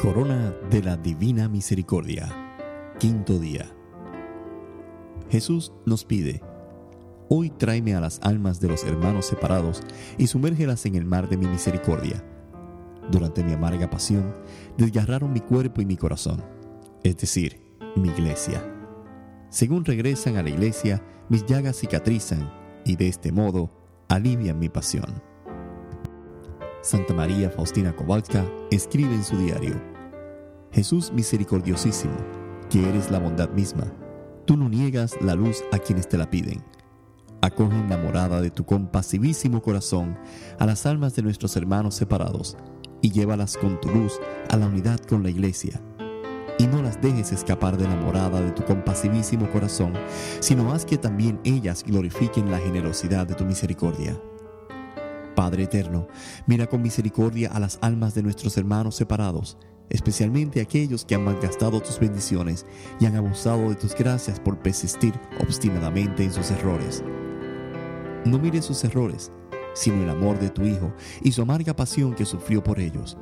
Corona de la Divina Misericordia. Quinto día. Jesús nos pide, Hoy tráeme a las almas de los hermanos separados y sumérgelas en el mar de mi misericordia. Durante mi amarga pasión, desgarraron mi cuerpo y mi corazón, es decir, mi iglesia. Según regresan a la iglesia, mis llagas cicatrizan y de este modo alivian mi pasión. Santa María Faustina Kowalska escribe en su diario, Jesús misericordiosísimo, que eres la bondad misma, tú no niegas la luz a quienes te la piden. Acoge en la morada de tu compasivísimo corazón a las almas de nuestros hermanos separados y llévalas con tu luz a la unidad con la iglesia. Y no las dejes escapar de la morada de tu compasivísimo corazón, sino haz que también ellas glorifiquen la generosidad de tu misericordia. Padre eterno, mira con misericordia a las almas de nuestros hermanos separados, especialmente aquellos que han malgastado tus bendiciones y han abusado de tus gracias por persistir obstinadamente en sus errores. No mires sus errores, sino el amor de tu Hijo y su amarga pasión que sufrió por ellos,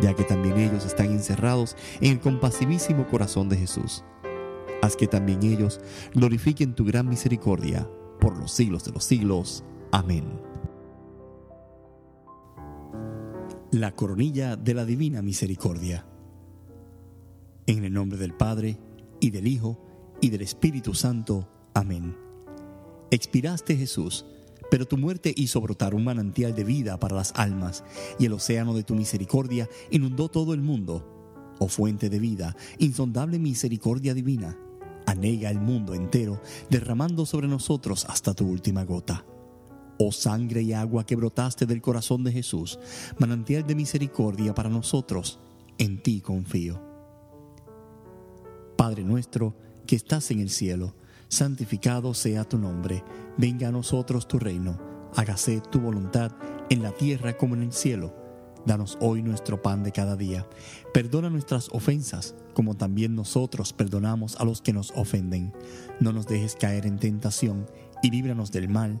ya que también ellos están encerrados en el compasivísimo corazón de Jesús. Haz que también ellos glorifiquen tu gran misericordia por los siglos de los siglos. Amén. La coronilla de la Divina Misericordia. En el nombre del Padre, y del Hijo, y del Espíritu Santo. Amén. Expiraste Jesús, pero tu muerte hizo brotar un manantial de vida para las almas, y el océano de tu misericordia inundó todo el mundo. Oh fuente de vida, insondable misericordia divina, anega el mundo entero, derramando sobre nosotros hasta tu última gota. Oh sangre y agua que brotaste del corazón de Jesús, manantial de misericordia para nosotros, en ti confío. Padre nuestro, que estás en el cielo, santificado sea tu nombre, venga a nosotros tu reino, hágase tu voluntad en la tierra como en el cielo. Danos hoy nuestro pan de cada día. Perdona nuestras ofensas, como también nosotros perdonamos a los que nos ofenden. No nos dejes caer en tentación y líbranos del mal.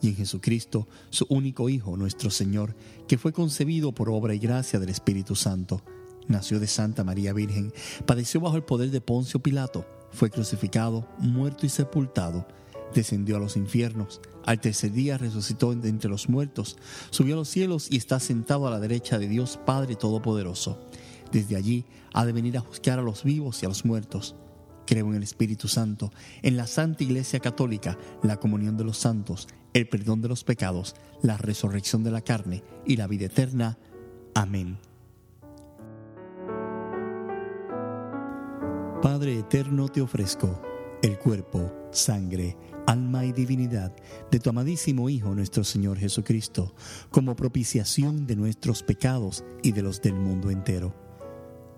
y en Jesucristo, su único Hijo, nuestro Señor, que fue concebido por obra y gracia del Espíritu Santo. Nació de Santa María Virgen, padeció bajo el poder de Poncio Pilato, fue crucificado, muerto y sepultado, descendió a los infiernos, al tercer día resucitó de entre los muertos, subió a los cielos y está sentado a la derecha de Dios Padre Todopoderoso. Desde allí ha de venir a juzgar a los vivos y a los muertos. Creo en el Espíritu Santo, en la Santa Iglesia Católica, la comunión de los santos, el perdón de los pecados, la resurrección de la carne y la vida eterna. Amén. Padre eterno, te ofrezco el cuerpo, sangre, alma y divinidad de tu amadísimo Hijo nuestro Señor Jesucristo, como propiciación de nuestros pecados y de los del mundo entero.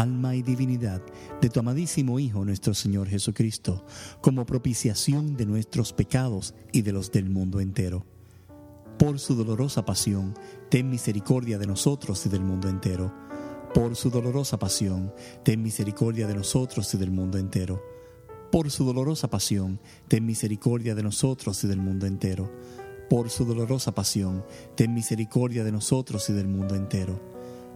alma y divinidad de tu amadísimo Hijo nuestro Señor Jesucristo, como propiciación de nuestros pecados y de los del mundo entero por su dolorosa pasión, ten misericordia de nosotros y del mundo entero. Por su dolorosa pasión, ten misericordia de nosotros y del mundo entero. Por su dolorosa pasión, ten misericordia de nosotros y del mundo entero. por su dolorosa pasión, ten misericordia de nosotros y del mundo entero.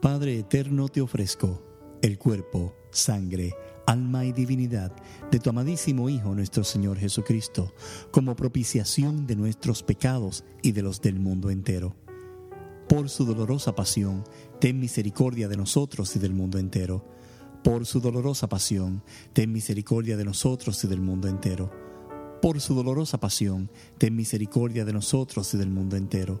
Padre eterno, te ofrezco el cuerpo, sangre, alma y divinidad de tu amadísimo Hijo nuestro Señor Jesucristo, como propiciación de nuestros pecados y de los del mundo entero. Por su dolorosa pasión, ten misericordia de nosotros y del mundo entero. Por su dolorosa pasión, ten misericordia de nosotros y del mundo entero por su dolorosa pasión, ten misericordia de nosotros y del mundo entero.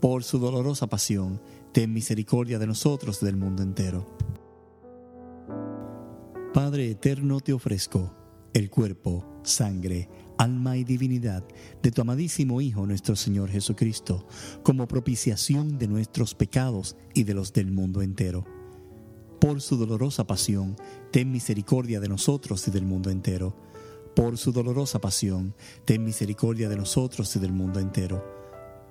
Por su dolorosa pasión, ten misericordia de nosotros y del mundo entero. Padre eterno, te ofrezco el cuerpo, sangre, alma y divinidad de tu amadísimo Hijo nuestro Señor Jesucristo, como propiciación de nuestros pecados y de los del mundo entero. Por su dolorosa pasión, ten misericordia de nosotros y del mundo entero por su dolorosa pasión, ten misericordia de nosotros y del mundo entero.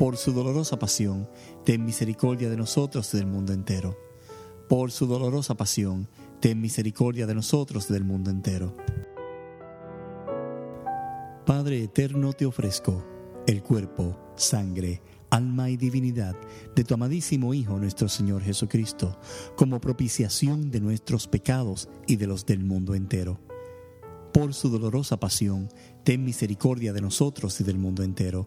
Por su dolorosa pasión, ten misericordia de nosotros y del mundo entero. Por su dolorosa pasión, ten misericordia de nosotros y del mundo entero. Padre eterno, te ofrezco el cuerpo, sangre, alma y divinidad de tu amadísimo Hijo nuestro Señor Jesucristo, como propiciación de nuestros pecados y de los del mundo entero por su dolorosa pasión, ten misericordia de nosotros y del mundo entero.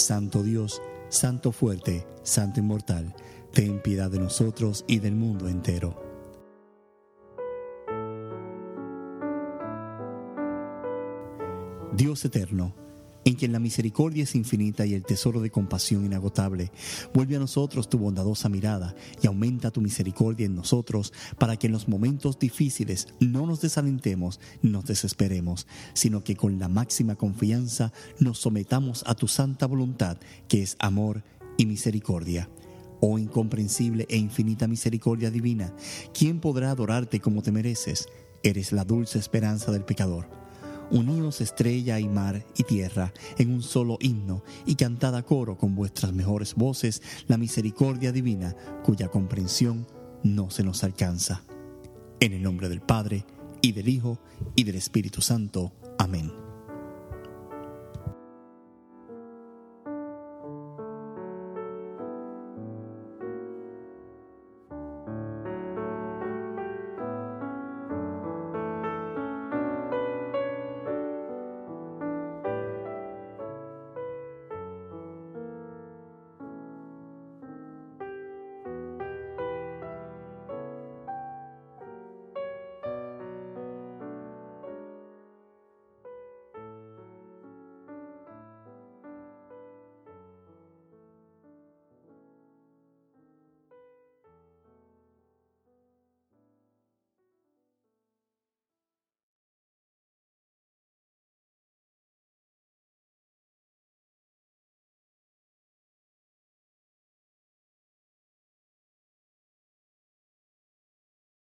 Santo Dios, Santo fuerte, Santo inmortal, ten piedad de nosotros y del mundo entero. Dios eterno, en quien la misericordia es infinita y el tesoro de compasión inagotable. Vuelve a nosotros tu bondadosa mirada y aumenta tu misericordia en nosotros para que en los momentos difíciles no nos desalentemos ni nos desesperemos, sino que con la máxima confianza nos sometamos a tu santa voluntad, que es amor y misericordia. Oh incomprensible e infinita misericordia divina, ¿quién podrá adorarte como te mereces? Eres la dulce esperanza del pecador Uníos estrella y mar y tierra en un solo himno y cantad a coro con vuestras mejores voces la misericordia divina cuya comprensión no se nos alcanza. En el nombre del Padre, y del Hijo, y del Espíritu Santo. Amén.